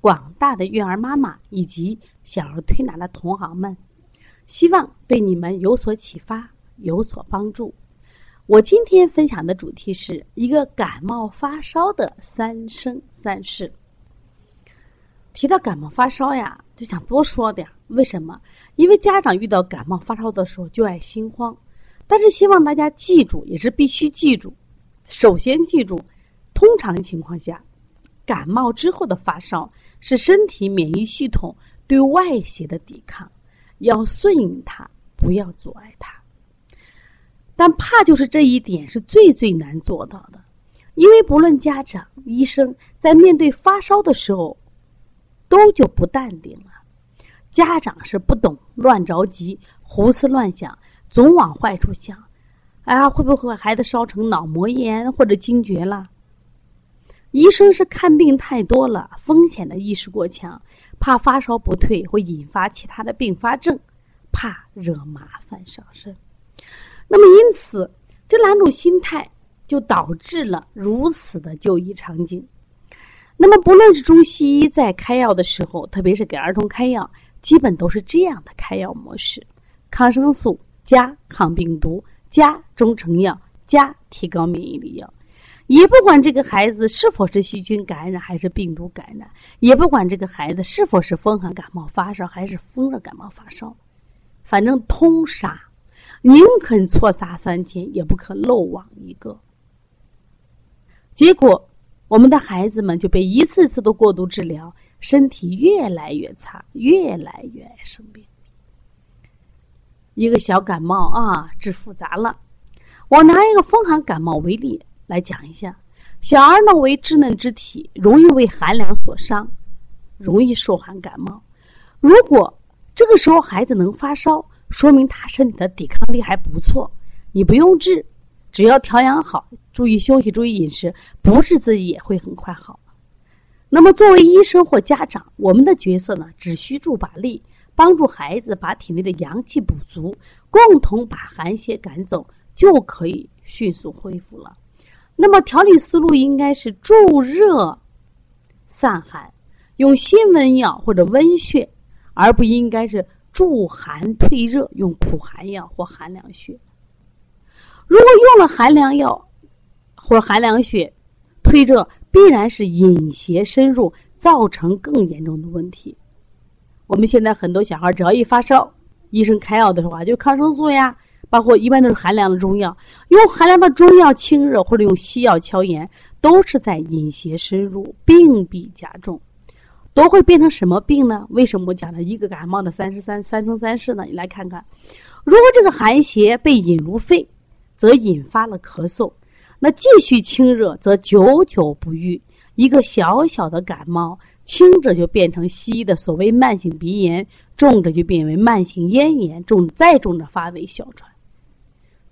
广大的育儿妈妈以及小儿推拿的同行们，希望对你们有所启发，有所帮助。我今天分享的主题是一个感冒发烧的三生三世。提到感冒发烧呀，就想多说点。为什么？因为家长遇到感冒发烧的时候就爱心慌，但是希望大家记住，也是必须记住。首先记住，通常情况下，感冒之后的发烧。是身体免疫系统对外邪的抵抗，要顺应它，不要阻碍它。但怕就是这一点是最最难做到的，因为不论家长、医生在面对发烧的时候，都就不淡定了。家长是不懂，乱着急，胡思乱想，总往坏处想。啊，会不会孩子烧成脑膜炎或者惊厥了？医生是看病太多了，风险的意识过强，怕发烧不退会引发其他的并发症，怕惹麻烦上身。那么因此，这两种心态就导致了如此的就医场景。那么不论是中西医在开药的时候，特别是给儿童开药，基本都是这样的开药模式：抗生素加抗病毒加中成药加提高免疫力药。也不管这个孩子是否是细菌感染还是病毒感染，也不管这个孩子是否是风寒感冒发烧还是风热感冒发烧，反正通杀，宁肯错杀三千，也不可漏网一个。结果，我们的孩子们就被一次次的过度治疗，身体越来越差，越来越爱生病。一个小感冒啊，治复杂了。我拿一个风寒感冒为例。来讲一下，小儿呢为稚嫩之体，容易为寒凉所伤，容易受寒感冒。如果这个时候孩子能发烧，说明他身体的抵抗力还不错。你不用治，只要调养好，注意休息，注意饮食，不治自己也会很快好。那么作为医生或家长，我们的角色呢，只需助把力，帮助孩子把体内的阳气补足，共同把寒邪赶走，就可以迅速恢复了。那么调理思路应该是助热散寒，用辛温药或者温血，而不应该是助寒退热，用苦寒药或寒凉血。如果用了寒凉药或寒凉血退热，必然是引邪深入，造成更严重的问题。我们现在很多小孩只要一发烧，医生开药的时候啊，就抗生素呀。包括一般都是寒凉的中药，用寒凉的中药清热，或者用西药消炎，都是在引邪深入，病必加重，都会变成什么病呢？为什么我讲了一个感冒的三十三三生三世呢？你来看看，如果这个寒邪被引入肺，则引发了咳嗽，那继续清热，则久久不愈。一个小小的感冒，轻者就变成西医的所谓慢性鼻炎，重者就变为慢性咽炎，重再重者发为哮喘。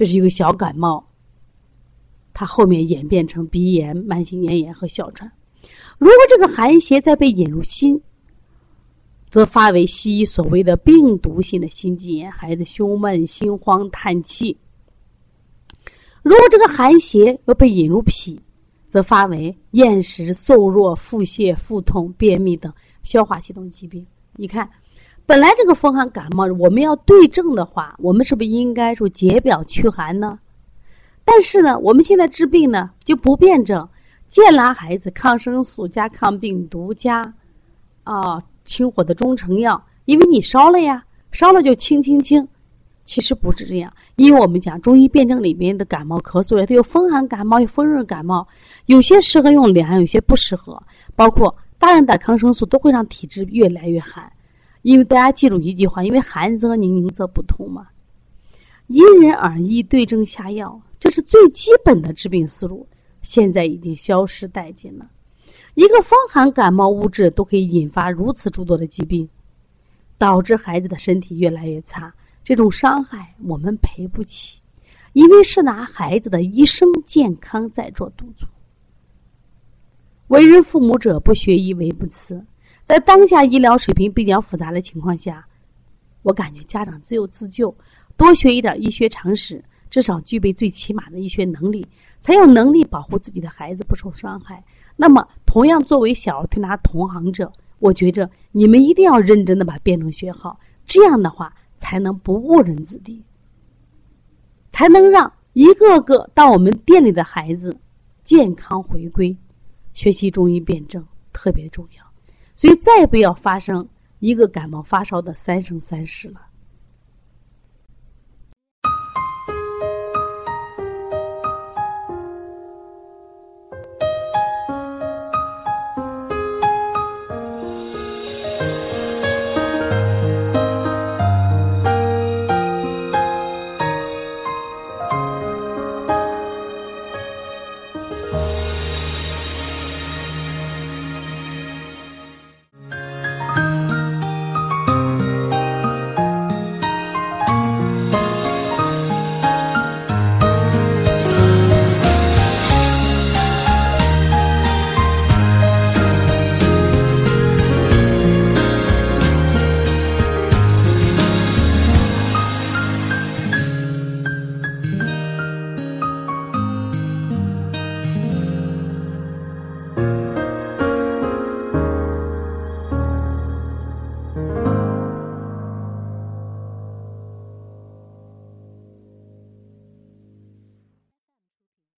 这是一个小感冒，它后面演变成鼻炎、慢性咽炎和哮喘。如果这个寒邪再被引入心，则发为西医所谓的病毒性的心肌炎，孩子胸闷、心慌、叹气。如果这个寒邪又被引入脾，则发为厌食、瘦弱、腹泻、腹痛、便秘等消化系统疾病。你看。本来这个风寒感冒，我们要对症的话，我们是不是应该说解表驱寒呢？但是呢，我们现在治病呢就不辩证，见拉孩子抗生素加抗病毒加啊清火的中成药，因为你烧了呀，烧了就清清清。其实不是这样，因为我们讲中医辩证里面的感冒咳嗽呀，它有风寒感冒，有风热感冒，有些适合用凉，有些不适合。包括大量打抗生素都会让体质越来越寒。因为大家记住一句话，因为寒则凝，凝则不通嘛。因人而异，对症下药，这是最基本的治病思路。现在已经消失殆尽了。一个风寒感冒物质都可以引发如此诸多的疾病，导致孩子的身体越来越差。这种伤害我们赔不起，因为是拿孩子的一生健康在做赌注。为人父母者，不学医为不慈。在当下医疗水平比较复杂的情况下，我感觉家长只有自救，多学一点医学常识，至少具备最起码的医学能力，才有能力保护自己的孩子不受伤害。那么，同样作为小儿推拿同行者，我觉着你们一定要认真的把辩证学好，这样的话才能不误人子弟，才能让一个个到我们店里的孩子健康回归。学习中医辩证特别重要。所以，再也不要发生一个感冒发烧的三生三世了。